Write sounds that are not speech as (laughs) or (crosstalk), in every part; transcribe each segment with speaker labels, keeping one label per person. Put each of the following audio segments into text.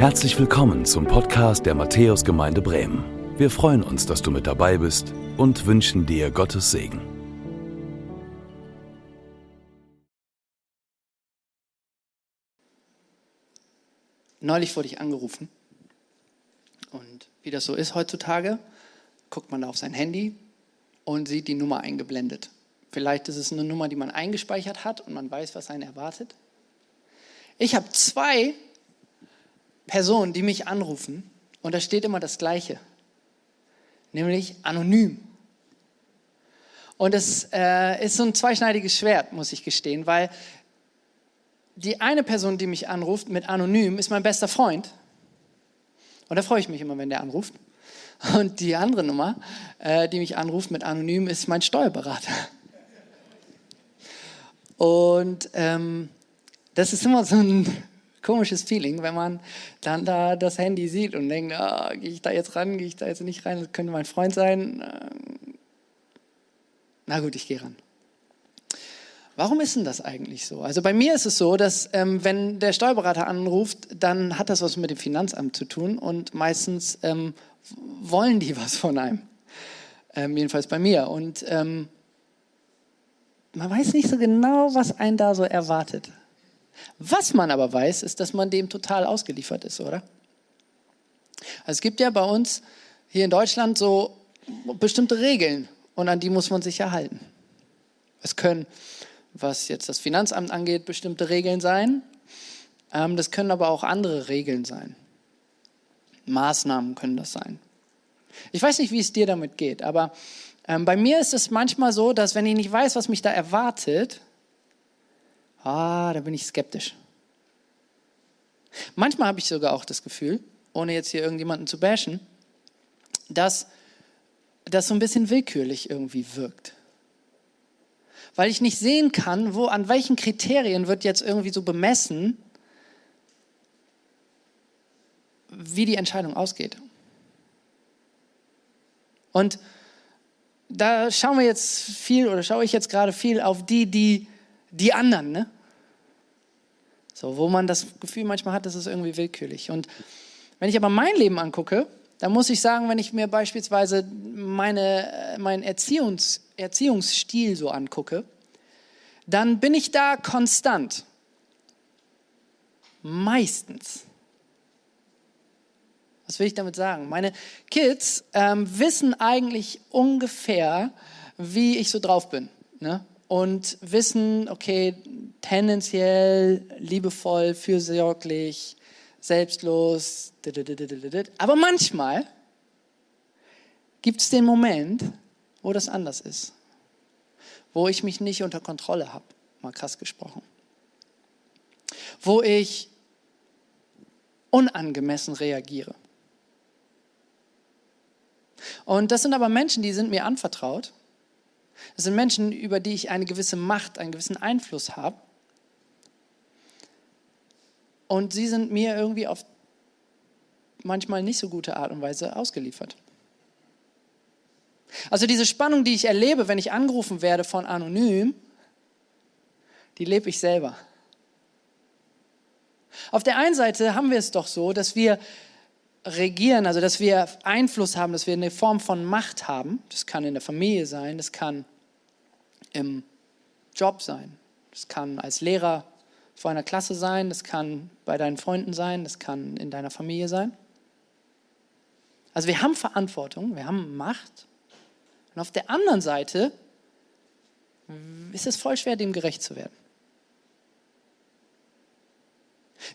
Speaker 1: Herzlich willkommen zum Podcast der Matthäusgemeinde Bremen. Wir freuen uns, dass du mit dabei bist und wünschen dir Gottes Segen.
Speaker 2: Neulich wurde ich angerufen und wie das so ist heutzutage, guckt man da auf sein Handy und sieht die Nummer eingeblendet. Vielleicht ist es eine Nummer, die man eingespeichert hat und man weiß, was einen erwartet. Ich habe zwei Personen, die mich anrufen und da steht immer das Gleiche, nämlich anonym. Und es äh, ist so ein zweischneidiges Schwert, muss ich gestehen, weil die eine Person, die mich anruft mit anonym, ist mein bester Freund. Und da freue ich mich immer, wenn der anruft. Und die andere Nummer, äh, die mich anruft mit anonym, ist mein Steuerberater. Und ähm, das ist immer so ein komisches Feeling, wenn man dann da das Handy sieht und denkt, ah, gehe ich da jetzt ran, gehe ich da jetzt nicht rein, das könnte mein Freund sein. Ähm, na gut, ich gehe ran. Warum ist denn das eigentlich so? Also bei mir ist es so, dass ähm, wenn der Steuerberater anruft, dann hat das was mit dem Finanzamt zu tun und meistens ähm, wollen die was von einem. Ähm, jedenfalls bei mir. Und ähm, man weiß nicht so genau, was einen da so erwartet. Was man aber weiß, ist, dass man dem total ausgeliefert ist, oder? Also es gibt ja bei uns hier in Deutschland so bestimmte Regeln und an die muss man sich ja halten. Es können, was jetzt das Finanzamt angeht, bestimmte Regeln sein. Ähm, das können aber auch andere Regeln sein. Maßnahmen können das sein. Ich weiß nicht, wie es dir damit geht, aber ähm, bei mir ist es manchmal so, dass wenn ich nicht weiß, was mich da erwartet, ah, da bin ich skeptisch. Manchmal habe ich sogar auch das Gefühl, ohne jetzt hier irgendjemanden zu bashen, dass das so ein bisschen willkürlich irgendwie wirkt. Weil ich nicht sehen kann, wo, an welchen Kriterien wird jetzt irgendwie so bemessen, wie die Entscheidung ausgeht. Und da schauen wir jetzt viel oder schaue ich jetzt gerade viel auf die, die, die anderen, ne? So, wo man das Gefühl manchmal hat, das ist irgendwie willkürlich. Und wenn ich aber mein Leben angucke, dann muss ich sagen, wenn ich mir beispielsweise meine, meinen Erziehungs, Erziehungsstil so angucke, dann bin ich da konstant. Meistens. Was will ich damit sagen? Meine Kids ähm, wissen eigentlich ungefähr, wie ich so drauf bin. Ne? Und wissen, okay, tendenziell liebevoll, fürsorglich, selbstlos. Aber manchmal gibt es den Moment, wo das anders ist. Wo ich mich nicht unter Kontrolle habe, mal krass gesprochen. Wo ich unangemessen reagiere. Und das sind aber Menschen, die sind mir anvertraut. Das sind Menschen, über die ich eine gewisse Macht, einen gewissen Einfluss habe. Und sie sind mir irgendwie auf manchmal nicht so gute Art und Weise ausgeliefert. Also diese Spannung, die ich erlebe, wenn ich angerufen werde von anonym, die lebe ich selber. Auf der einen Seite haben wir es doch so, dass wir regieren, also dass wir Einfluss haben, dass wir eine Form von Macht haben. Das kann in der Familie sein, das kann im Job sein, das kann als Lehrer vor einer Klasse sein, das kann bei deinen Freunden sein, das kann in deiner Familie sein. Also wir haben Verantwortung, wir haben Macht. Und auf der anderen Seite ist es voll schwer, dem gerecht zu werden.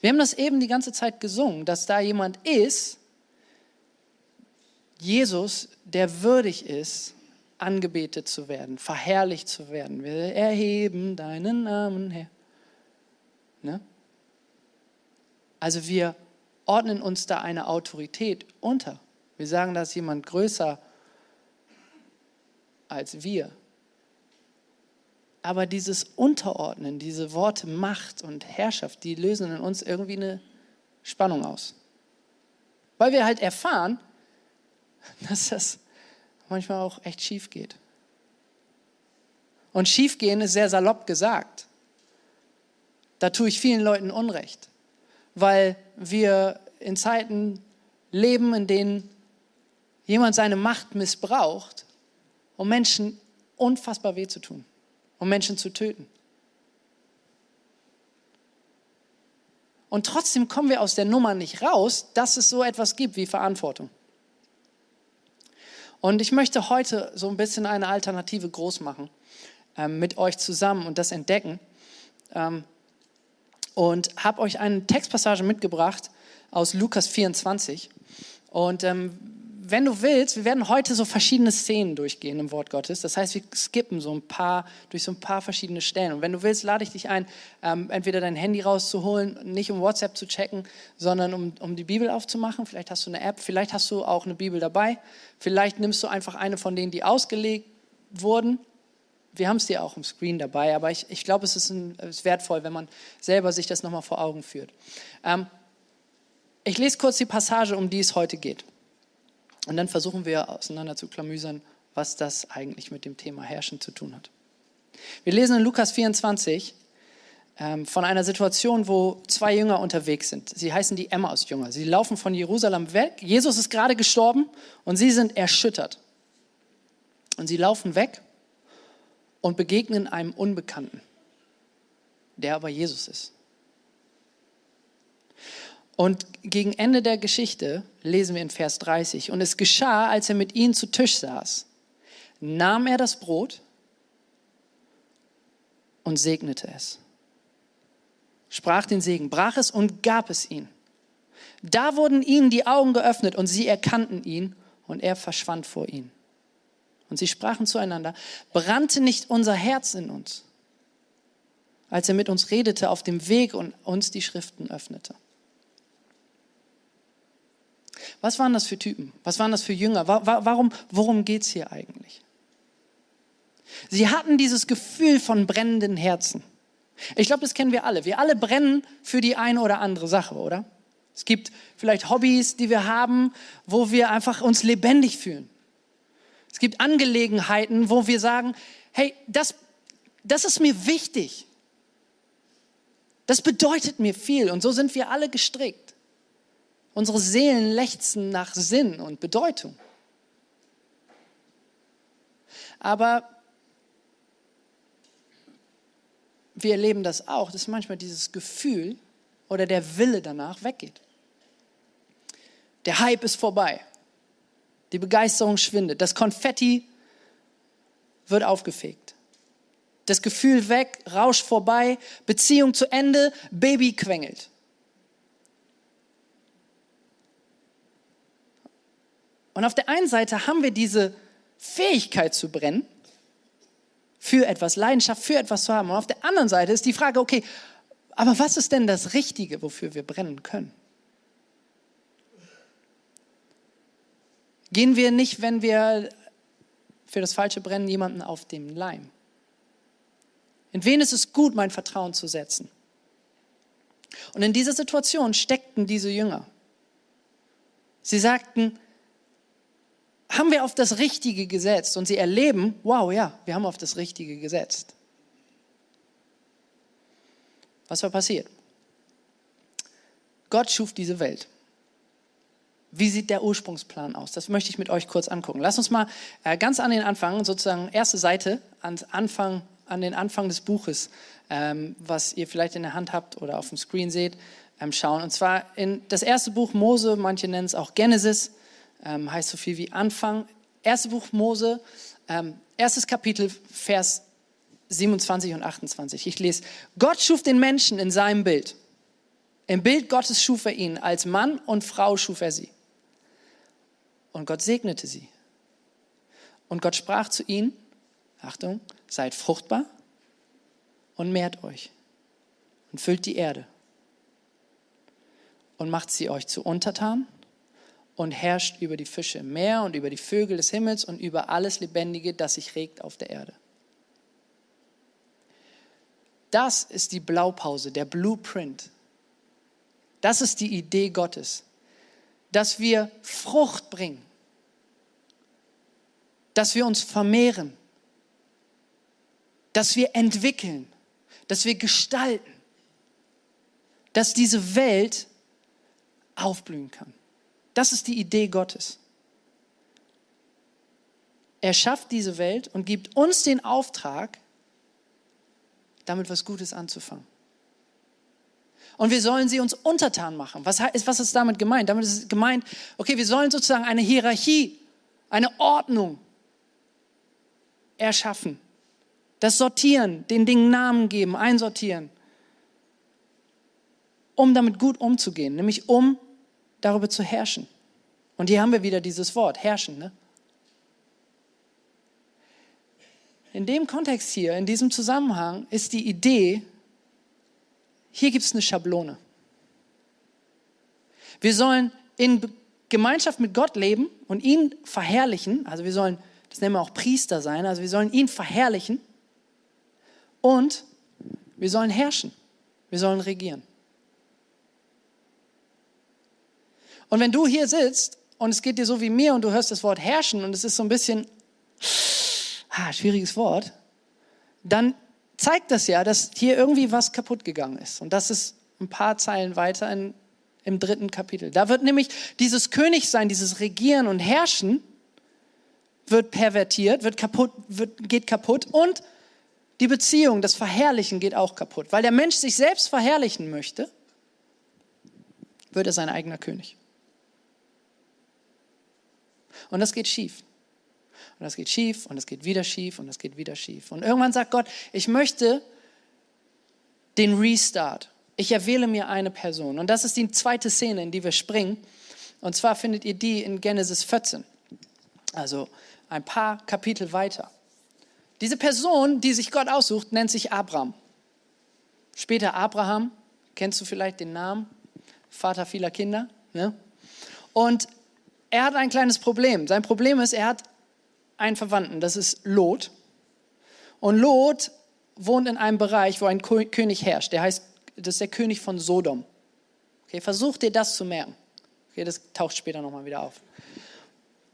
Speaker 2: Wir haben das eben die ganze Zeit gesungen, dass da jemand ist, Jesus, der würdig ist, angebetet zu werden, verherrlicht zu werden. Wir erheben deinen Namen her. Ne? Also wir ordnen uns da eine Autorität unter. Wir sagen, dass jemand größer als wir aber dieses Unterordnen, diese Worte Macht und Herrschaft, die lösen in uns irgendwie eine Spannung aus. Weil wir halt erfahren, (laughs) dass das manchmal auch echt schief geht. Und schiefgehen ist sehr salopp gesagt. Da tue ich vielen Leuten Unrecht, weil wir in Zeiten leben, in denen jemand seine Macht missbraucht, um Menschen unfassbar weh zu tun, um Menschen zu töten. Und trotzdem kommen wir aus der Nummer nicht raus, dass es so etwas gibt wie Verantwortung. Und ich möchte heute so ein bisschen eine Alternative groß machen ähm, mit euch zusammen und das entdecken. Ähm, und habe euch eine Textpassage mitgebracht aus Lukas 24. Und ähm, wenn du willst, wir werden heute so verschiedene Szenen durchgehen im Wort Gottes. Das heißt, wir skippen so ein paar durch so ein paar verschiedene Stellen. Und wenn du willst, lade ich dich ein, ähm, entweder dein Handy rauszuholen, nicht um WhatsApp zu checken, sondern um, um die Bibel aufzumachen. Vielleicht hast du eine App, vielleicht hast du auch eine Bibel dabei. Vielleicht nimmst du einfach eine von denen, die ausgelegt wurden. Wir haben es dir auch im Screen dabei, aber ich, ich glaube, es ist, ist wertvoll, wenn man selber sich das nochmal vor Augen führt. Ähm, ich lese kurz die Passage, um die es heute geht. Und dann versuchen wir auseinander zu klamüsern, was das eigentlich mit dem Thema Herrschen zu tun hat. Wir lesen in Lukas 24 ähm, von einer Situation, wo zwei Jünger unterwegs sind. Sie heißen die Emmaus-Jünger. Sie laufen von Jerusalem weg. Jesus ist gerade gestorben und sie sind erschüttert. Und sie laufen weg und begegnen einem Unbekannten, der aber Jesus ist. Und gegen Ende der Geschichte lesen wir in Vers 30, und es geschah, als er mit ihnen zu Tisch saß, nahm er das Brot und segnete es, sprach den Segen, brach es und gab es ihnen. Da wurden ihnen die Augen geöffnet und sie erkannten ihn und er verschwand vor ihnen. Und sie sprachen zueinander, brannte nicht unser Herz in uns, als er mit uns redete auf dem Weg und uns die Schriften öffnete. Was waren das für Typen? Was waren das für Jünger? Warum, worum geht es hier eigentlich? Sie hatten dieses Gefühl von brennenden Herzen. Ich glaube, das kennen wir alle. Wir alle brennen für die eine oder andere Sache, oder? Es gibt vielleicht Hobbys, die wir haben, wo wir einfach uns lebendig fühlen. Es gibt Angelegenheiten, wo wir sagen, hey, das, das ist mir wichtig. Das bedeutet mir viel. Und so sind wir alle gestrickt. Unsere Seelen lechzen nach Sinn und Bedeutung. Aber wir erleben das auch, dass manchmal dieses Gefühl oder der Wille danach weggeht. Der Hype ist vorbei. Die Begeisterung schwindet. Das Konfetti wird aufgefegt. Das Gefühl weg, Rausch vorbei, Beziehung zu Ende, Baby quengelt. Und auf der einen Seite haben wir diese Fähigkeit zu brennen, für etwas, Leidenschaft für etwas zu haben. Und auf der anderen Seite ist die Frage, okay, aber was ist denn das Richtige, wofür wir brennen können? Gehen wir nicht, wenn wir für das Falsche brennen, jemanden auf dem Leim? In wen ist es gut, mein Vertrauen zu setzen? Und in dieser Situation steckten diese Jünger. Sie sagten, haben wir auf das Richtige gesetzt und sie erleben, wow, ja, wir haben auf das Richtige gesetzt. Was war passiert? Gott schuf diese Welt. Wie sieht der Ursprungsplan aus? Das möchte ich mit euch kurz angucken. Lass uns mal äh, ganz an den Anfang, sozusagen erste Seite, ans Anfang, an den Anfang des Buches, ähm, was ihr vielleicht in der Hand habt oder auf dem Screen seht, ähm, schauen. Und zwar in das erste Buch Mose, manche nennen es auch Genesis ähm, heißt so viel wie Anfang. Erstes Buch Mose, ähm, erstes Kapitel, Vers 27 und 28. Ich lese, Gott schuf den Menschen in seinem Bild. Im Bild Gottes schuf er ihn, als Mann und Frau schuf er sie. Und Gott segnete sie. Und Gott sprach zu ihnen, Achtung, seid fruchtbar und mehrt euch und füllt die Erde und macht sie euch zu Untertan und herrscht über die Fische im Meer und über die Vögel des Himmels und über alles Lebendige, das sich regt auf der Erde. Das ist die Blaupause, der Blueprint. Das ist die Idee Gottes, dass wir Frucht bringen, dass wir uns vermehren, dass wir entwickeln, dass wir gestalten, dass diese Welt aufblühen kann. Das ist die Idee Gottes. Er schafft diese Welt und gibt uns den Auftrag, damit was Gutes anzufangen. Und wir sollen sie uns untertan machen. Was ist, was ist damit gemeint? Damit ist gemeint, okay, wir sollen sozusagen eine Hierarchie, eine Ordnung erschaffen. Das Sortieren, den Dingen Namen geben, einsortieren. Um damit gut umzugehen, nämlich um darüber zu herrschen. Und hier haben wir wieder dieses Wort, herrschen. Ne? In dem Kontext hier, in diesem Zusammenhang, ist die Idee, hier gibt es eine Schablone. Wir sollen in Gemeinschaft mit Gott leben und ihn verherrlichen. Also wir sollen, das nennen wir auch Priester sein, also wir sollen ihn verherrlichen und wir sollen herrschen. Wir sollen regieren. Und wenn du hier sitzt und es geht dir so wie mir und du hörst das Wort herrschen und es ist so ein bisschen, ah, schwieriges Wort, dann zeigt das ja, dass hier irgendwie was kaputt gegangen ist. Und das ist ein paar Zeilen weiter in, im dritten Kapitel. Da wird nämlich dieses Königsein, dieses Regieren und Herrschen wird pervertiert, wird kaputt, wird, geht kaputt und die Beziehung, das Verherrlichen geht auch kaputt. Weil der Mensch sich selbst verherrlichen möchte, wird er sein eigener König. Und das geht schief und das geht schief und es geht wieder schief und es geht wieder schief. Und irgendwann sagt Gott, ich möchte den Restart. Ich erwähle mir eine Person. Und das ist die zweite Szene, in die wir springen. Und zwar findet ihr die in Genesis 14. Also ein paar Kapitel weiter. Diese Person, die sich Gott aussucht, nennt sich Abraham. Später Abraham, kennst du vielleicht den Namen? Vater vieler Kinder. Ne? Und er hat ein kleines Problem. Sein Problem ist, er hat einen Verwandten, das ist Lot. Und Lot wohnt in einem Bereich, wo ein König herrscht. Der heißt, das ist der König von Sodom. Okay, versuch dir das zu merken. Okay, das taucht später nochmal wieder auf.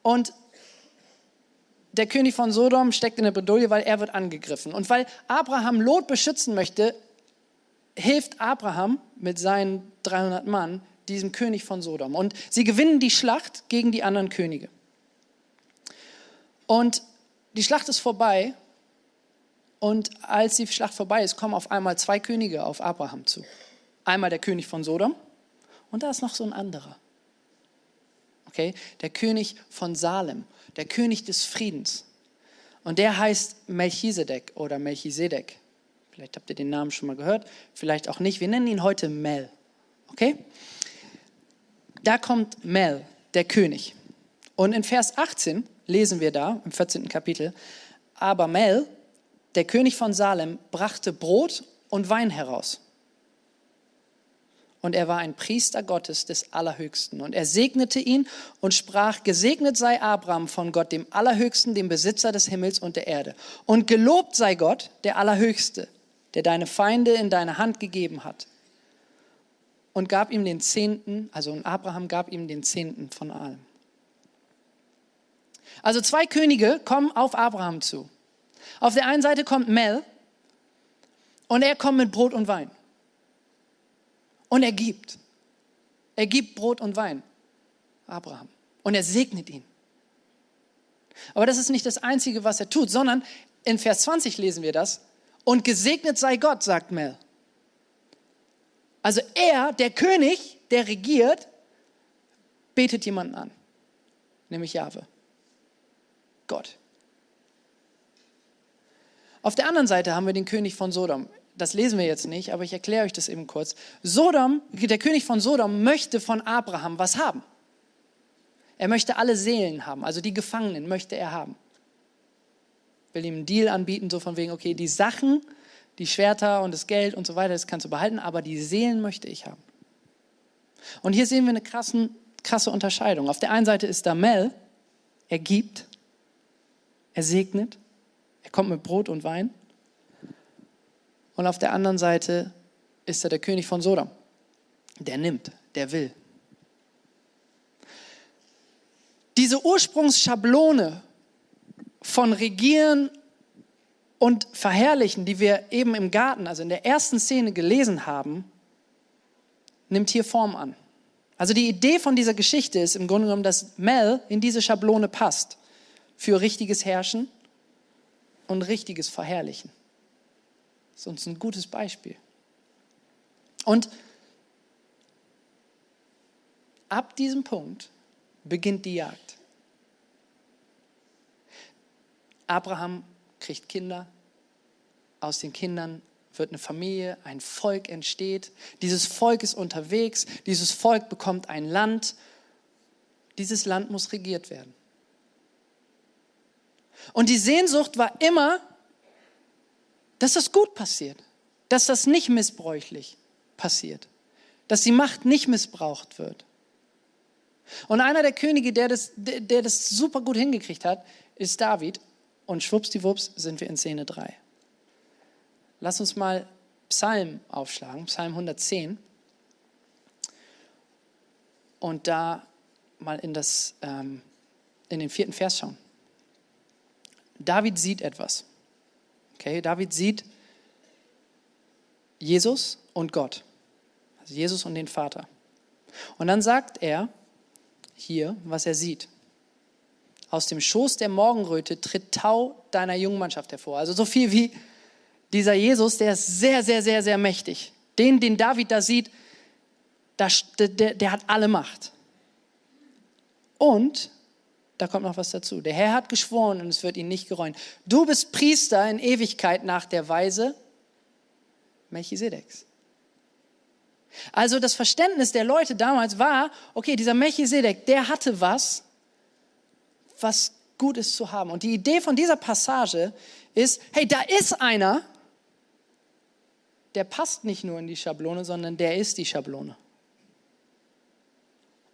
Speaker 2: Und der König von Sodom steckt in der Bredouille, weil er wird angegriffen. Und weil Abraham Lot beschützen möchte, hilft Abraham mit seinen 300 Mann diesem König von Sodom. Und sie gewinnen die Schlacht gegen die anderen Könige. Und die Schlacht ist vorbei. Und als die Schlacht vorbei ist, kommen auf einmal zwei Könige auf Abraham zu. Einmal der König von Sodom und da ist noch so ein anderer. Okay, der König von Salem, der König des Friedens. Und der heißt Melchisedek oder Melchisedek. Vielleicht habt ihr den Namen schon mal gehört, vielleicht auch nicht. Wir nennen ihn heute Mel. Okay? Da kommt Mel, der König. Und in Vers 18 lesen wir da im 14. Kapitel, aber Mel, der König von Salem, brachte Brot und Wein heraus. Und er war ein Priester Gottes des Allerhöchsten. Und er segnete ihn und sprach, gesegnet sei Abraham von Gott, dem Allerhöchsten, dem Besitzer des Himmels und der Erde. Und gelobt sei Gott, der Allerhöchste, der deine Feinde in deine Hand gegeben hat. Und gab ihm den Zehnten, also Abraham gab ihm den Zehnten von allem. Also zwei Könige kommen auf Abraham zu. Auf der einen Seite kommt Mel und er kommt mit Brot und Wein. Und er gibt. Er gibt Brot und Wein. Abraham. Und er segnet ihn. Aber das ist nicht das Einzige, was er tut, sondern in Vers 20 lesen wir das. Und gesegnet sei Gott, sagt Mel. Also er, der König, der regiert, betet jemanden an, nämlich Jahwe. Gott. Auf der anderen Seite haben wir den König von Sodom. Das lesen wir jetzt nicht, aber ich erkläre euch das eben kurz. Sodom, der König von Sodom möchte von Abraham was haben. Er möchte alle Seelen haben, also die Gefangenen möchte er haben. Will ihm einen Deal anbieten, so von wegen, okay, die Sachen, die Schwerter und das Geld und so weiter, das kannst du behalten, aber die Seelen möchte ich haben. Und hier sehen wir eine krassen, krasse Unterscheidung. Auf der einen Seite ist da Mel, er gibt, er segnet, er kommt mit Brot und Wein. Und auf der anderen Seite ist er der König von Sodom. Der nimmt, der will. Diese Ursprungsschablone von Regieren und Verherrlichen, die wir eben im Garten, also in der ersten Szene gelesen haben, nimmt hier Form an. Also die Idee von dieser Geschichte ist im Grunde genommen, dass Mel in diese Schablone passt für richtiges Herrschen und richtiges Verherrlichen. Das ist uns ein gutes Beispiel. Und ab diesem Punkt beginnt die Jagd. Abraham kriegt Kinder, aus den Kindern wird eine Familie, ein Volk entsteht. Dieses Volk ist unterwegs, dieses Volk bekommt ein Land. Dieses Land muss regiert werden. Und die Sehnsucht war immer, dass das gut passiert, dass das nicht missbräuchlich passiert, dass die Macht nicht missbraucht wird. Und einer der Könige, der das, der das super gut hingekriegt hat, ist David. Und schwuppsdiwupps sind wir in Szene 3. Lass uns mal Psalm aufschlagen, Psalm 110. Und da mal in, das, ähm, in den vierten Vers schauen. David sieht etwas. Okay, David sieht Jesus und Gott. Also Jesus und den Vater. Und dann sagt er hier, was er sieht. Aus dem Schoß der Morgenröte tritt Tau deiner Jungmannschaft hervor. Also so viel wie dieser Jesus, der ist sehr, sehr, sehr, sehr mächtig. Den, den David da sieht, der, der, der hat alle Macht. Und da kommt noch was dazu. Der Herr hat geschworen und es wird ihn nicht gereuen. Du bist Priester in Ewigkeit nach der Weise Melchisedeks. Also das Verständnis der Leute damals war, okay, dieser Melchisedek, der hatte was, was gut ist zu haben. Und die Idee von dieser Passage ist, hey, da ist einer, der passt nicht nur in die Schablone, sondern der ist die Schablone.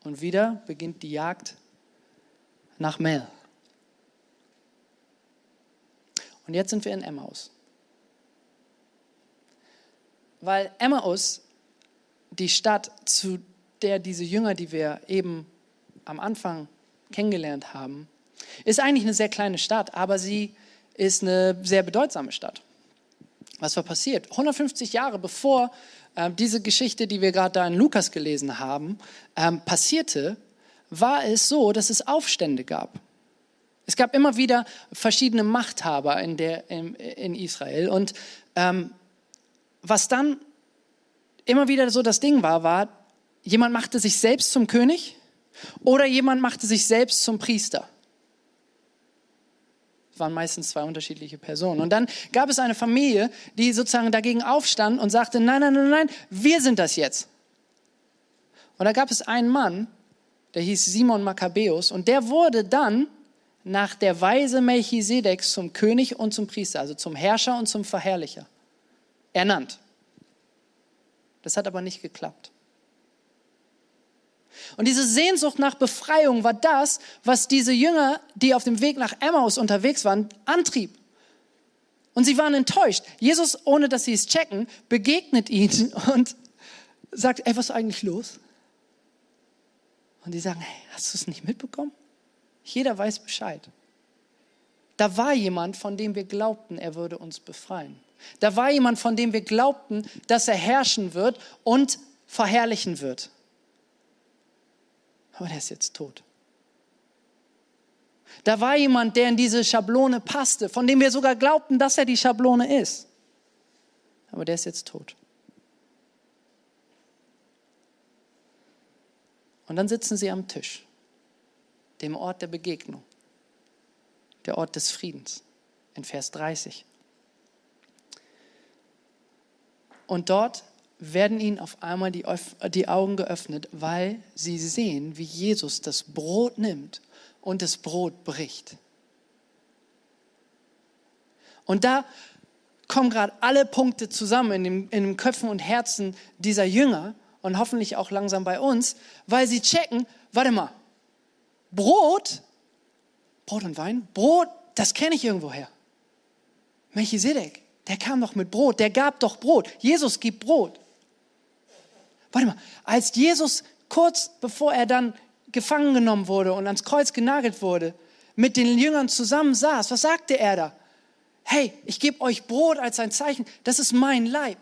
Speaker 2: Und wieder beginnt die Jagd nach Mel. Und jetzt sind wir in Emmaus. Weil Emmaus, die Stadt, zu der diese Jünger, die wir eben am Anfang kennengelernt haben, ist eigentlich eine sehr kleine Stadt, aber sie ist eine sehr bedeutsame Stadt. Was war passiert? 150 Jahre bevor äh, diese Geschichte, die wir gerade da in Lukas gelesen haben, ähm, passierte, war es so, dass es Aufstände gab. Es gab immer wieder verschiedene Machthaber in, der, in, in Israel. Und ähm, was dann immer wieder so das Ding war, war, jemand machte sich selbst zum König oder jemand machte sich selbst zum Priester. Waren meistens zwei unterschiedliche Personen. Und dann gab es eine Familie, die sozusagen dagegen aufstand und sagte, nein, nein, nein, nein, wir sind das jetzt. Und da gab es einen Mann, der hieß Simon Makkabäus und der wurde dann nach der Weise Melchisedeks zum König und zum Priester, also zum Herrscher und zum Verherrlicher, ernannt. Das hat aber nicht geklappt. Und diese Sehnsucht nach Befreiung war das, was diese Jünger, die auf dem Weg nach Emmaus unterwegs waren, antrieb. Und sie waren enttäuscht. Jesus, ohne dass sie es checken, begegnet ihnen und sagt, ey, was ist eigentlich los? Und die sagen, hey, hast du es nicht mitbekommen? Jeder weiß Bescheid. Da war jemand, von dem wir glaubten, er würde uns befreien. Da war jemand, von dem wir glaubten, dass er herrschen wird und verherrlichen wird. Aber der ist jetzt tot. Da war jemand, der in diese Schablone passte, von dem wir sogar glaubten, dass er die Schablone ist. Aber der ist jetzt tot. Und dann sitzen sie am Tisch, dem Ort der Begegnung, der Ort des Friedens, in Vers 30. Und dort werden ihnen auf einmal die, die Augen geöffnet, weil sie sehen, wie Jesus das Brot nimmt und das Brot bricht. Und da kommen gerade alle Punkte zusammen in, dem, in den Köpfen und Herzen dieser Jünger und hoffentlich auch langsam bei uns, weil sie checken, warte mal, Brot, Brot und Wein, Brot, das kenne ich irgendwoher. Melchisedek, der kam doch mit Brot, der gab doch Brot. Jesus gibt Brot. Warte mal, als Jesus kurz bevor er dann gefangen genommen wurde und ans Kreuz genagelt wurde, mit den Jüngern zusammen saß, was sagte er da? Hey, ich gebe euch Brot als ein Zeichen, das ist mein Leib.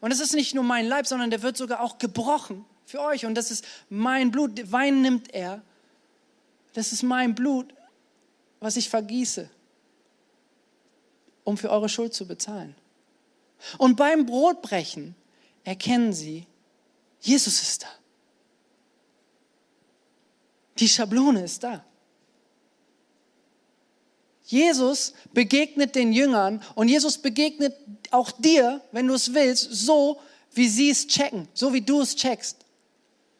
Speaker 2: Und es ist nicht nur mein Leib, sondern der wird sogar auch gebrochen für euch und das ist mein Blut. Wein nimmt er. Das ist mein Blut, was ich vergieße, um für eure Schuld zu bezahlen. Und beim Brotbrechen erkennen sie, Jesus ist da. Die Schablone ist da. Jesus begegnet den Jüngern und Jesus begegnet auch dir, wenn du es willst, so, wie sie es checken, so wie du es checkst.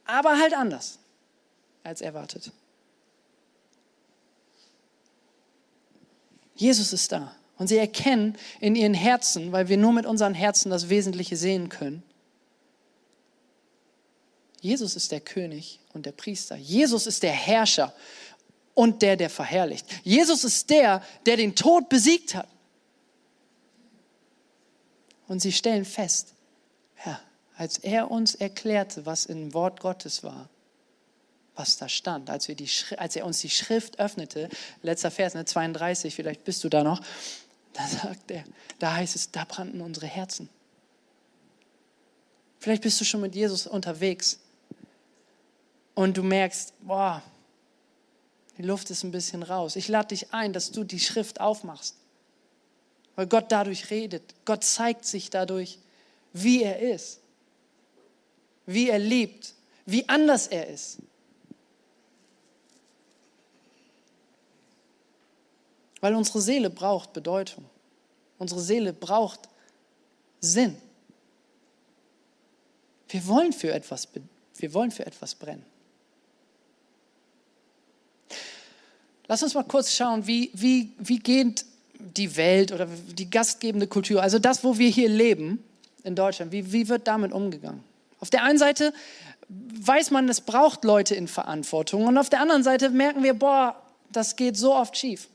Speaker 2: Aber halt anders als erwartet. Jesus ist da. Und sie erkennen in ihren Herzen, weil wir nur mit unseren Herzen das Wesentliche sehen können. Jesus ist der König und der Priester. Jesus ist der Herrscher und der, der verherrlicht. Jesus ist der, der den Tod besiegt hat. Und sie stellen fest, ja, als er uns erklärte, was im Wort Gottes war, was da stand, als, wir die, als er uns die Schrift öffnete, letzter Vers, ne, 32, vielleicht bist du da noch, da sagt er, da heißt es, da brannten unsere Herzen. Vielleicht bist du schon mit Jesus unterwegs und du merkst, boah, die Luft ist ein bisschen raus. Ich lade dich ein, dass du die Schrift aufmachst, weil Gott dadurch redet. Gott zeigt sich dadurch, wie er ist, wie er liebt, wie anders er ist. Weil unsere Seele braucht Bedeutung. Unsere Seele braucht Sinn. Wir wollen für etwas, wir wollen für etwas brennen. Lass uns mal kurz schauen, wie, wie, wie geht die Welt oder die gastgebende Kultur, also das, wo wir hier leben in Deutschland, wie, wie wird damit umgegangen? Auf der einen Seite weiß man, es braucht Leute in Verantwortung und auf der anderen Seite merken wir, boah, das geht so oft schief.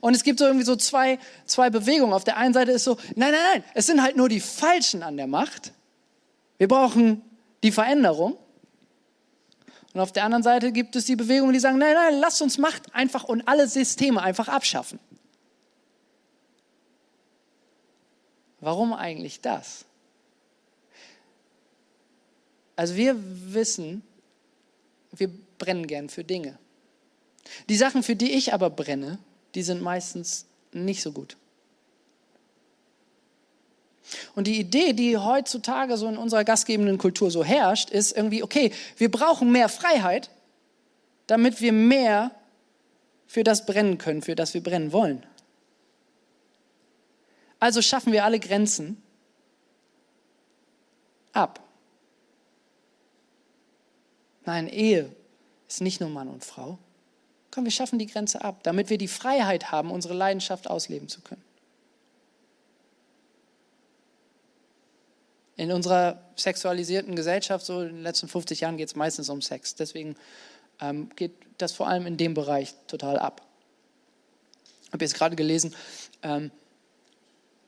Speaker 2: Und es gibt so irgendwie so zwei, zwei Bewegungen. Auf der einen Seite ist so, nein, nein, nein, es sind halt nur die Falschen an der Macht. Wir brauchen die Veränderung. Und auf der anderen Seite gibt es die Bewegungen, die sagen, nein, nein, lasst uns Macht einfach und alle Systeme einfach abschaffen. Warum eigentlich das? Also wir wissen, wir brennen gern für Dinge. Die Sachen, für die ich aber brenne, die sind meistens nicht so gut. Und die Idee, die heutzutage so in unserer gastgebenden Kultur so herrscht, ist irgendwie, okay, wir brauchen mehr Freiheit, damit wir mehr für das brennen können, für das wir brennen wollen. Also schaffen wir alle Grenzen ab. Nein, Ehe ist nicht nur Mann und Frau. Komm, wir schaffen die Grenze ab, damit wir die Freiheit haben, unsere Leidenschaft ausleben zu können. In unserer sexualisierten Gesellschaft, so in den letzten 50 Jahren, geht es meistens um Sex. Deswegen ähm, geht das vor allem in dem Bereich total ab. Ich habe jetzt gerade gelesen, ähm,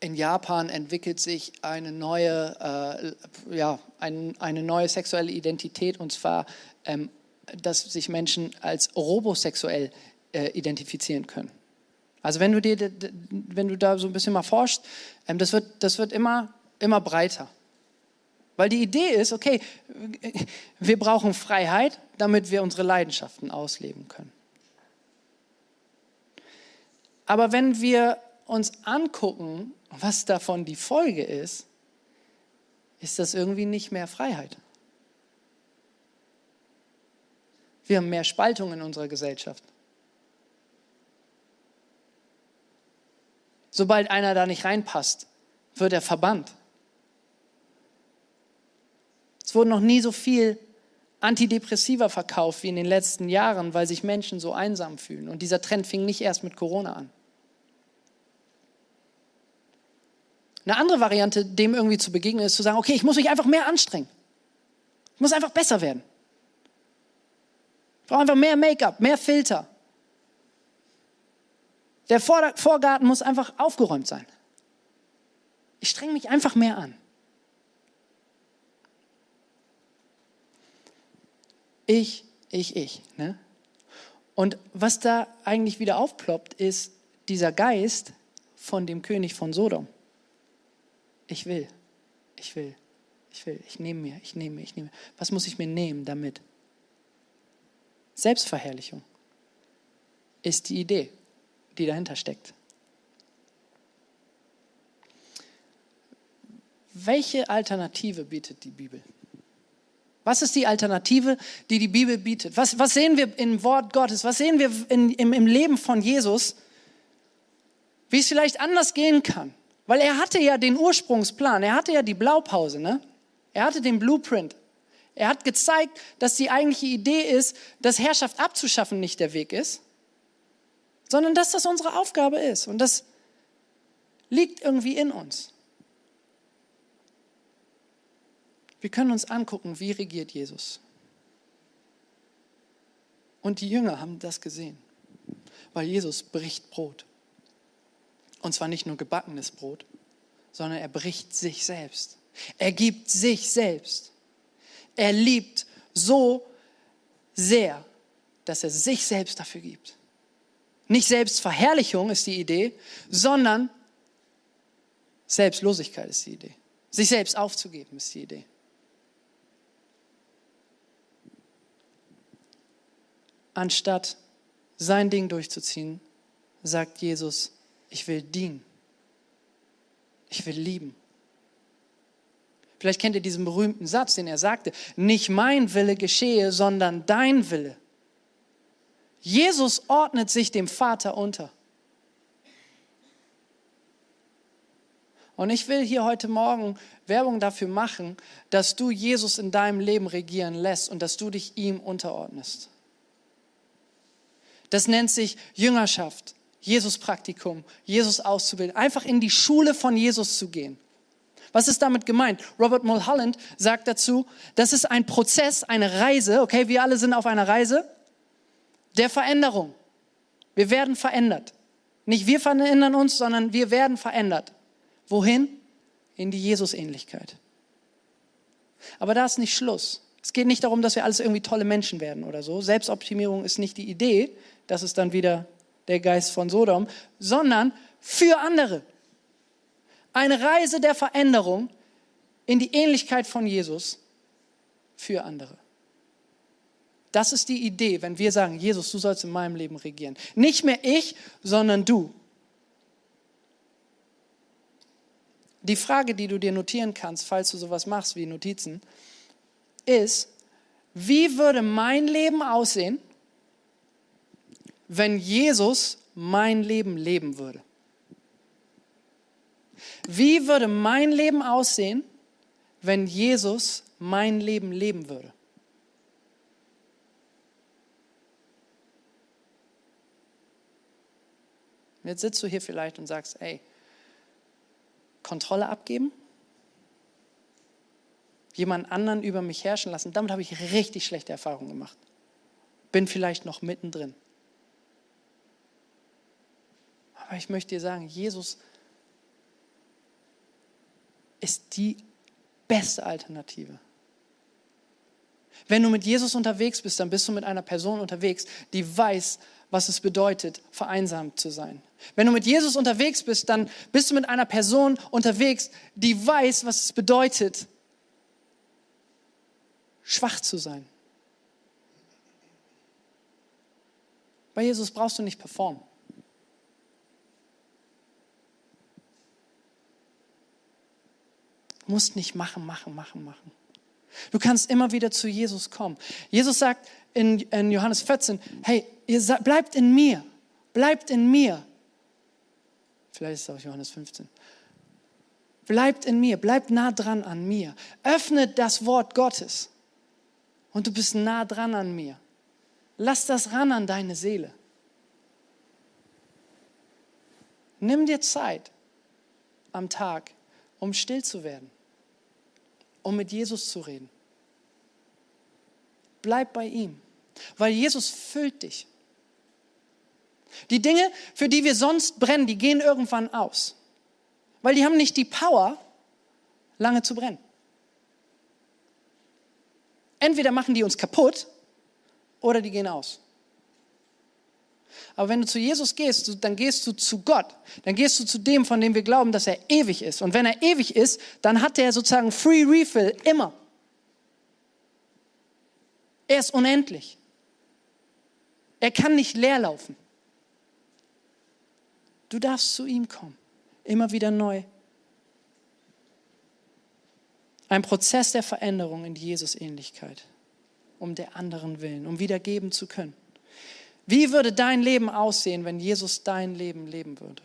Speaker 2: in Japan entwickelt sich eine neue, äh, ja, ein, eine neue sexuelle Identität und zwar ähm, dass sich Menschen als robosexuell äh, identifizieren können. Also wenn du, dir, wenn du da so ein bisschen mal forschst, ähm, das, wird, das wird immer, immer breiter. Weil die Idee ist, okay, wir brauchen Freiheit, damit wir unsere Leidenschaften ausleben können. Aber wenn wir uns angucken, was davon die Folge ist, ist das irgendwie nicht mehr Freiheit. Wir haben mehr Spaltung in unserer Gesellschaft. Sobald einer da nicht reinpasst, wird er verbannt. Es wurde noch nie so viel Antidepressiva verkauft wie in den letzten Jahren, weil sich Menschen so einsam fühlen. Und dieser Trend fing nicht erst mit Corona an. Eine andere Variante, dem irgendwie zu begegnen, ist zu sagen, okay, ich muss mich einfach mehr anstrengen. Ich muss einfach besser werden. Ich brauche einfach mehr Make-up, mehr Filter. Der Vorgarten muss einfach aufgeräumt sein. Ich strenge mich einfach mehr an. Ich, ich, ich. Ne? Und was da eigentlich wieder aufploppt, ist dieser Geist von dem König von Sodom. Ich will, ich will, Ich will, ich nehme mir, ich nehme mir, ich nehme. Was muss ich mir nehmen damit? Selbstverherrlichung ist die Idee, die dahinter steckt. Welche Alternative bietet die Bibel? Was ist die Alternative, die die Bibel bietet? Was, was sehen wir im Wort Gottes? Was sehen wir in, im, im Leben von Jesus, wie es vielleicht anders gehen kann? Weil er hatte ja den Ursprungsplan, er hatte ja die Blaupause, ne? er hatte den Blueprint. Er hat gezeigt, dass die eigentliche Idee ist, dass Herrschaft abzuschaffen nicht der Weg ist, sondern dass das unsere Aufgabe ist. Und das liegt irgendwie in uns. Wir können uns angucken, wie regiert Jesus. Und die Jünger haben das gesehen, weil Jesus bricht Brot. Und zwar nicht nur gebackenes Brot, sondern er bricht sich selbst. Er gibt sich selbst. Er liebt so sehr, dass er sich selbst dafür gibt. Nicht Selbstverherrlichung ist die Idee, sondern Selbstlosigkeit ist die Idee. Sich selbst aufzugeben ist die Idee. Anstatt sein Ding durchzuziehen, sagt Jesus, ich will dienen. Ich will lieben. Vielleicht kennt ihr diesen berühmten Satz, den er sagte, nicht mein Wille geschehe, sondern dein Wille. Jesus ordnet sich dem Vater unter. Und ich will hier heute Morgen Werbung dafür machen, dass du Jesus in deinem Leben regieren lässt und dass du dich ihm unterordnest. Das nennt sich Jüngerschaft, Jesus-Praktikum, Jesus auszubilden. Einfach in die Schule von Jesus zu gehen. Was ist damit gemeint? Robert Mulholland sagt dazu, das ist ein Prozess, eine Reise, okay, wir alle sind auf einer Reise der Veränderung. Wir werden verändert. Nicht wir verändern uns, sondern wir werden verändert. Wohin? In die Jesus-Ähnlichkeit. Aber da ist nicht Schluss. Es geht nicht darum, dass wir alles irgendwie tolle Menschen werden oder so. Selbstoptimierung ist nicht die Idee, das ist dann wieder der Geist von Sodom, sondern für andere. Eine Reise der Veränderung in die Ähnlichkeit von Jesus für andere. Das ist die Idee, wenn wir sagen, Jesus, du sollst in meinem Leben regieren. Nicht mehr ich, sondern du. Die Frage, die du dir notieren kannst, falls du sowas machst wie Notizen, ist, wie würde mein Leben aussehen, wenn Jesus mein Leben leben würde? Wie würde mein Leben aussehen, wenn Jesus mein Leben leben würde? Jetzt sitzt du hier vielleicht und sagst, ey, Kontrolle abgeben, jemand anderen über mich herrschen lassen, damit habe ich richtig schlechte Erfahrungen gemacht. Bin vielleicht noch mittendrin. Aber ich möchte dir sagen, Jesus ist die beste Alternative. Wenn du mit Jesus unterwegs bist, dann bist du mit einer Person unterwegs, die weiß, was es bedeutet, vereinsamt zu sein. Wenn du mit Jesus unterwegs bist, dann bist du mit einer Person unterwegs, die weiß, was es bedeutet, schwach zu sein. Bei Jesus brauchst du nicht performen. Du musst nicht machen, machen, machen, machen. Du kannst immer wieder zu Jesus kommen. Jesus sagt in, in Johannes 14, hey, ihr bleibt in mir, bleibt in mir. Vielleicht ist es auch Johannes 15. Bleibt in mir, bleibt nah dran an mir. Öffnet das Wort Gottes und du bist nah dran an mir. Lass das ran an deine Seele. Nimm dir Zeit am Tag, um still zu werden um mit Jesus zu reden. Bleib bei ihm, weil Jesus füllt dich. Die Dinge, für die wir sonst brennen, die gehen irgendwann aus, weil die haben nicht die Power, lange zu brennen. Entweder machen die uns kaputt oder die gehen aus. Aber wenn du zu Jesus gehst, dann gehst du zu Gott. Dann gehst du zu dem, von dem wir glauben, dass er ewig ist. Und wenn er ewig ist, dann hat er sozusagen Free Refill immer. Er ist unendlich. Er kann nicht leer laufen. Du darfst zu ihm kommen, immer wieder neu. Ein Prozess der Veränderung in die Jesus-Ähnlichkeit, um der anderen willen, um wieder geben zu können. Wie würde dein Leben aussehen, wenn Jesus dein Leben leben würde?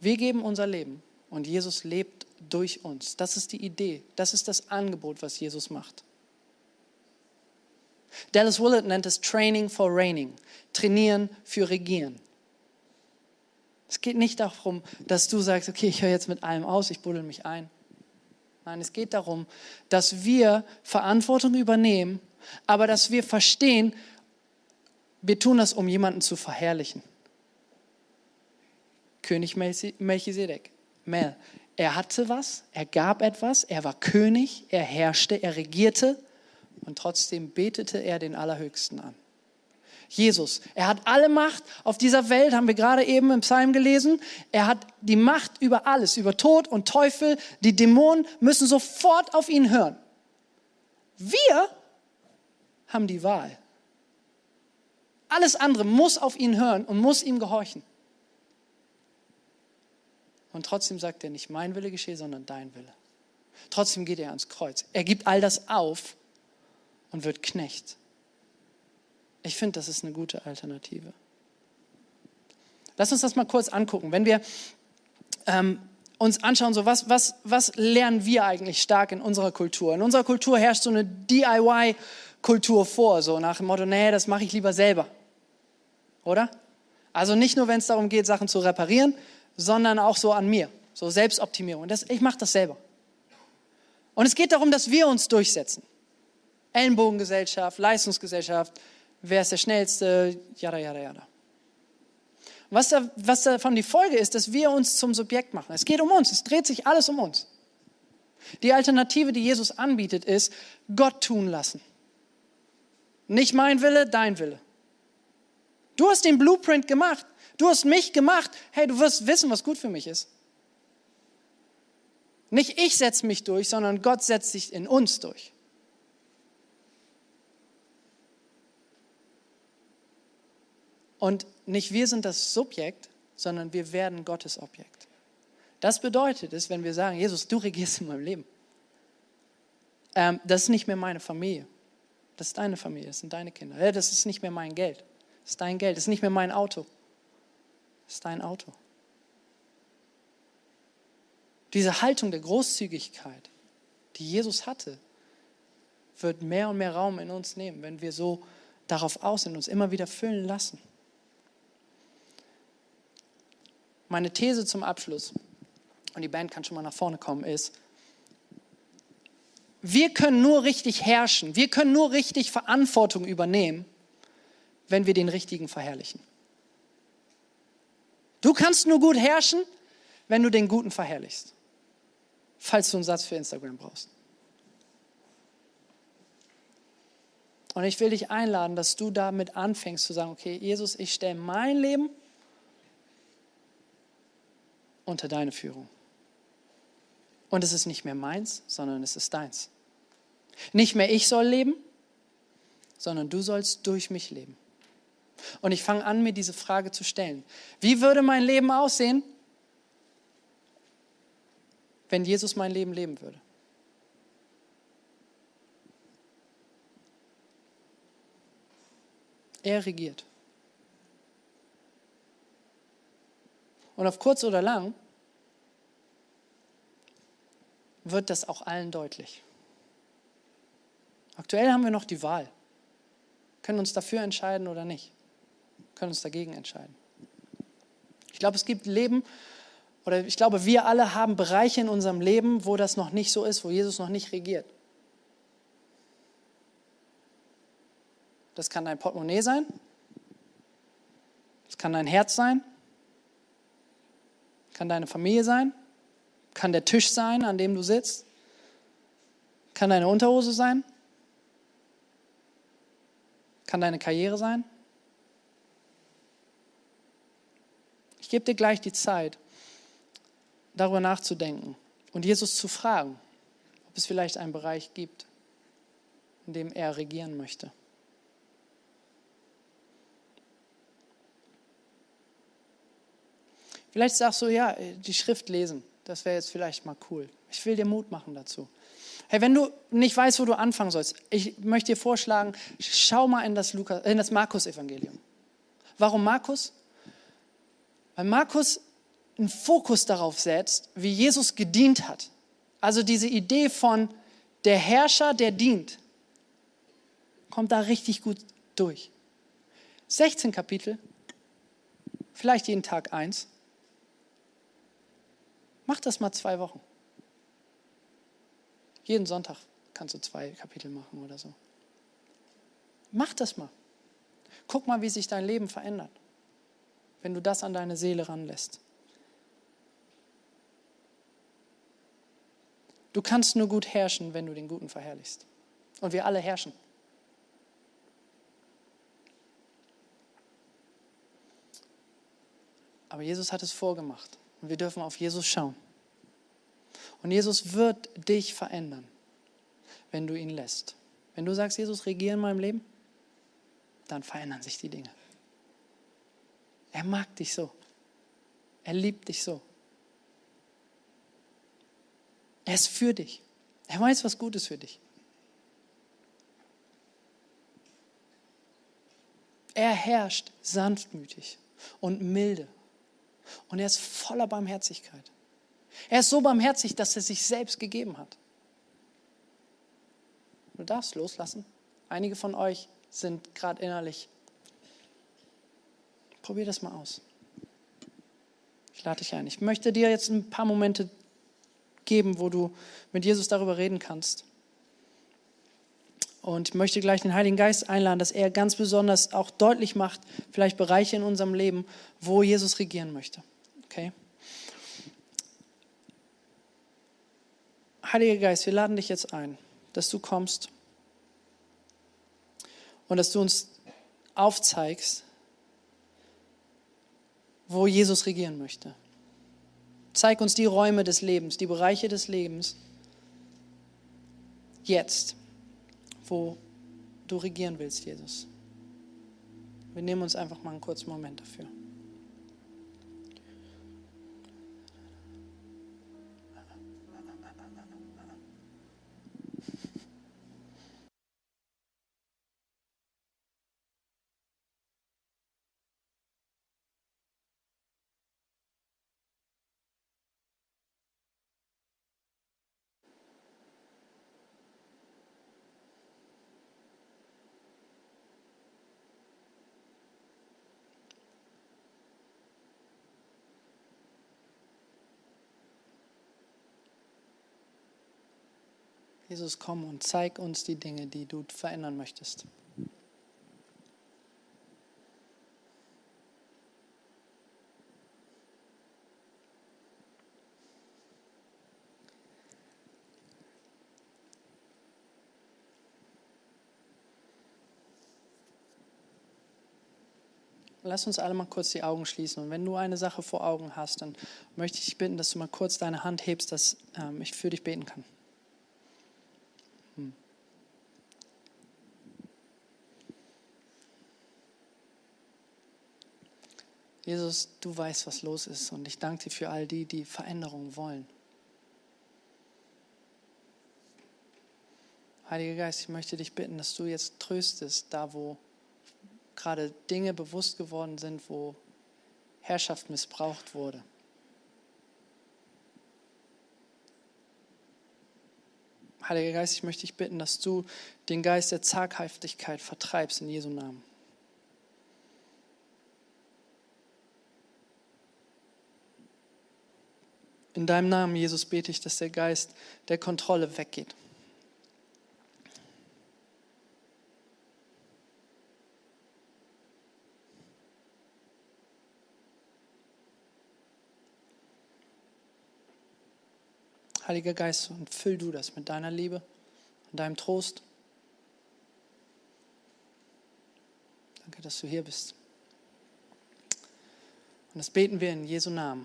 Speaker 2: Wir geben unser Leben und Jesus lebt durch uns. Das ist die Idee, das ist das Angebot, was Jesus macht. Dallas Willett nennt es Training for Reigning, trainieren für Regieren. Es geht nicht darum, dass du sagst, okay, ich höre jetzt mit allem aus, ich buddel mich ein. Nein, es geht darum, dass wir Verantwortung übernehmen, aber dass wir verstehen, wir tun das, um jemanden zu verherrlichen. König Melchisedek, Mel, er hatte was, er gab etwas, er war König, er herrschte, er regierte und trotzdem betete er den Allerhöchsten an. Jesus, er hat alle Macht auf dieser Welt, haben wir gerade eben im Psalm gelesen. Er hat die Macht über alles, über Tod und Teufel. Die Dämonen müssen sofort auf ihn hören. Wir haben die Wahl. Alles andere muss auf ihn hören und muss ihm gehorchen. Und trotzdem sagt er nicht, mein Wille geschehe, sondern dein Wille. Trotzdem geht er ans Kreuz. Er gibt all das auf und wird Knecht. Ich finde, das ist eine gute Alternative. Lass uns das mal kurz angucken. Wenn wir ähm, uns anschauen, so was, was, was lernen wir eigentlich stark in unserer Kultur? In unserer Kultur herrscht so eine DIY-Kultur vor, so nach dem Motto, nee, das mache ich lieber selber. Oder? Also nicht nur, wenn es darum geht, Sachen zu reparieren, sondern auch so an mir, so Selbstoptimierung. Das, ich mache das selber. Und es geht darum, dass wir uns durchsetzen. Ellenbogengesellschaft, Leistungsgesellschaft, wer ist der Schnellste, jada, jada, jada. Was, da, was davon die Folge ist, dass wir uns zum Subjekt machen. Es geht um uns, es dreht sich alles um uns. Die Alternative, die Jesus anbietet, ist Gott tun lassen. Nicht mein Wille, dein Wille. Du hast den Blueprint gemacht. Du hast mich gemacht. Hey, du wirst wissen, was gut für mich ist. Nicht ich setze mich durch, sondern Gott setzt sich in uns durch. Und nicht wir sind das Subjekt, sondern wir werden Gottes Objekt. Das bedeutet es, wenn wir sagen, Jesus, du regierst in meinem Leben. Ähm, das ist nicht mehr meine Familie. Das ist deine Familie, das sind deine Kinder. Das ist nicht mehr mein Geld. Das ist dein Geld. Das ist nicht mehr mein Auto. Das ist dein Auto. Diese Haltung der Großzügigkeit, die Jesus hatte, wird mehr und mehr Raum in uns nehmen, wenn wir so darauf aus sind, uns immer wieder füllen lassen. Meine These zum Abschluss, und die Band kann schon mal nach vorne kommen, ist, wir können nur richtig herrschen, wir können nur richtig Verantwortung übernehmen, wenn wir den Richtigen verherrlichen. Du kannst nur gut herrschen, wenn du den Guten verherrlichst. Falls du einen Satz für Instagram brauchst. Und ich will dich einladen, dass du damit anfängst zu sagen, okay, Jesus, ich stelle mein Leben unter deine Führung. Und es ist nicht mehr meins, sondern es ist deins. Nicht mehr ich soll leben, sondern du sollst durch mich leben. Und ich fange an, mir diese Frage zu stellen. Wie würde mein Leben aussehen, wenn Jesus mein Leben leben würde? Er regiert. Und auf kurz oder lang wird das auch allen deutlich. Aktuell haben wir noch die Wahl. Können uns dafür entscheiden oder nicht. Können uns dagegen entscheiden. Ich glaube, es gibt Leben, oder ich glaube, wir alle haben Bereiche in unserem Leben, wo das noch nicht so ist, wo Jesus noch nicht regiert. Das kann dein Portemonnaie sein. Das kann dein Herz sein. Kann deine Familie sein, kann der Tisch sein, an dem du sitzt, kann deine Unterhose sein, Kann deine Karriere sein? Ich gebe dir gleich die Zeit, darüber nachzudenken und Jesus zu fragen, ob es vielleicht einen Bereich gibt, in dem er regieren möchte. Vielleicht sagst du, ja, die Schrift lesen, das wäre jetzt vielleicht mal cool. Ich will dir Mut machen dazu. Hey, wenn du nicht weißt, wo du anfangen sollst, ich möchte dir vorschlagen, schau mal in das, das Markus-Evangelium. Warum Markus? Weil Markus einen Fokus darauf setzt, wie Jesus gedient hat. Also diese Idee von der Herrscher, der dient, kommt da richtig gut durch. 16 Kapitel, vielleicht jeden Tag eins. Mach das mal zwei Wochen. Jeden Sonntag kannst du zwei Kapitel machen oder so. Mach das mal. Guck mal, wie sich dein Leben verändert, wenn du das an deine Seele ranlässt. Du kannst nur gut herrschen, wenn du den Guten verherrlichst. Und wir alle herrschen. Aber Jesus hat es vorgemacht. Und wir dürfen auf Jesus schauen. Und Jesus wird dich verändern, wenn du ihn lässt. Wenn du sagst, Jesus, regiere in meinem Leben, dann verändern sich die Dinge. Er mag dich so. Er liebt dich so. Er ist für dich. Er weiß, was gut ist für dich. Er herrscht sanftmütig und milde. Und er ist voller Barmherzigkeit. Er ist so barmherzig, dass er sich selbst gegeben hat. Du darfst loslassen. Einige von euch sind gerade innerlich. Probier das mal aus. Ich lade dich ein. Ich möchte dir jetzt ein paar Momente geben, wo du mit Jesus darüber reden kannst. Und ich möchte gleich den Heiligen Geist einladen, dass er ganz besonders auch deutlich macht, vielleicht Bereiche in unserem Leben, wo Jesus regieren möchte. Okay? Heiliger Geist, wir laden dich jetzt ein, dass du kommst und dass du uns aufzeigst, wo Jesus regieren möchte. Zeig uns die Räume des Lebens, die Bereiche des Lebens, jetzt, wo du regieren willst, Jesus. Wir nehmen uns einfach mal einen kurzen Moment dafür. Jesus, komm und zeig uns die Dinge, die du verändern möchtest. Lass uns alle mal kurz die Augen schließen. Und wenn du eine Sache vor Augen hast, dann möchte ich dich bitten, dass du mal kurz deine Hand hebst, dass ähm, ich für dich beten kann. Jesus, du weißt, was los ist und ich danke dir für all die, die Veränderung wollen. Heiliger Geist, ich möchte dich bitten, dass du jetzt tröstest, da wo gerade Dinge bewusst geworden sind, wo Herrschaft missbraucht wurde. Heiliger Geist, ich möchte dich bitten, dass du den Geist der Zaghaftigkeit vertreibst in Jesu Namen. In deinem Namen, Jesus, bete ich, dass der Geist der Kontrolle weggeht. Heiliger Geist, und füll du das mit deiner Liebe und deinem Trost. Danke, dass du hier bist. Und das beten wir in Jesu Namen.